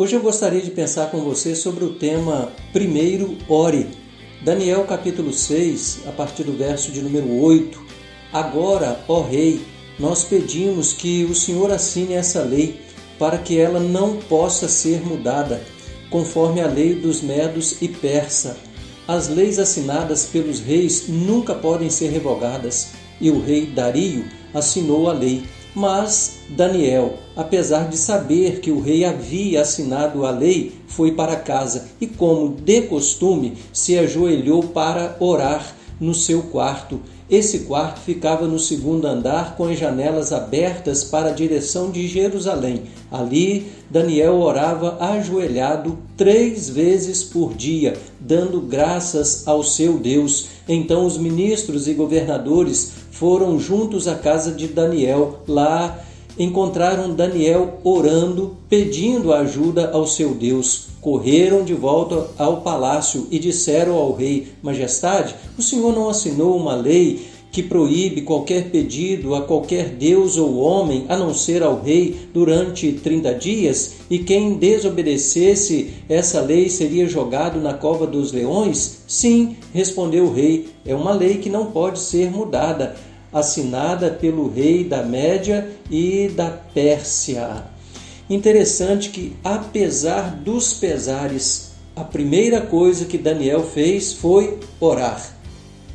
Hoje eu gostaria de pensar com você sobre o tema Primeiro Ore. Daniel capítulo 6, a partir do verso de número 8. Agora, ó Rei, nós pedimos que o Senhor assine essa lei para que ela não possa ser mudada, conforme a lei dos medos e persa. As leis assinadas pelos reis nunca podem ser revogadas, e o rei Dario assinou a lei. Mas Daniel, apesar de saber que o rei havia assinado a lei, foi para casa e, como de costume, se ajoelhou para orar no seu quarto. Esse quarto ficava no segundo andar com as janelas abertas para a direção de Jerusalém. Ali, Daniel orava ajoelhado três vezes por dia, dando graças ao seu Deus. Então, os ministros e governadores foram juntos à casa de Daniel. Lá encontraram Daniel orando, pedindo ajuda ao seu Deus. Correram de volta ao palácio e disseram ao rei: Majestade, o senhor não assinou uma lei que proíbe qualquer pedido a qualquer deus ou homem, a não ser ao rei, durante 30 dias? E quem desobedecesse essa lei seria jogado na cova dos leões? Sim, respondeu o rei, é uma lei que não pode ser mudada assinada pelo rei da Média e da Pérsia. Interessante que, apesar dos pesares, a primeira coisa que Daniel fez foi orar.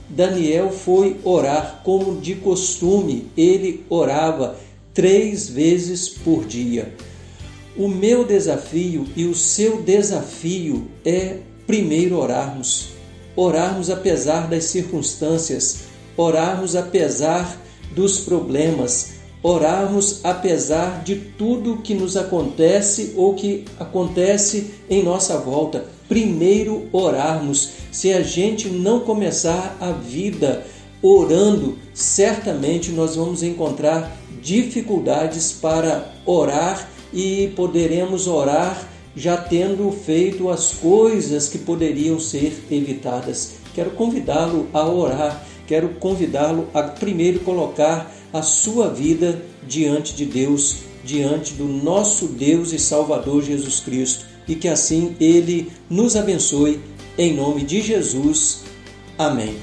Daniel foi orar como de costume, ele orava três vezes por dia. O meu desafio e o seu desafio é primeiro orarmos. Orarmos apesar das circunstâncias, orarmos apesar dos problemas, orarmos apesar de tudo que nos acontece ou que acontece em nossa volta. Primeiro orarmos. Se a gente não começar a vida orando, certamente nós vamos encontrar dificuldades para orar e poderemos orar já tendo feito as coisas que poderiam ser evitadas. Quero convidá-lo a orar quero convidá-lo a primeiro colocar a sua vida diante de Deus, diante do nosso Deus e Salvador Jesus Cristo, e que assim ele nos abençoe em nome de Jesus. Amém.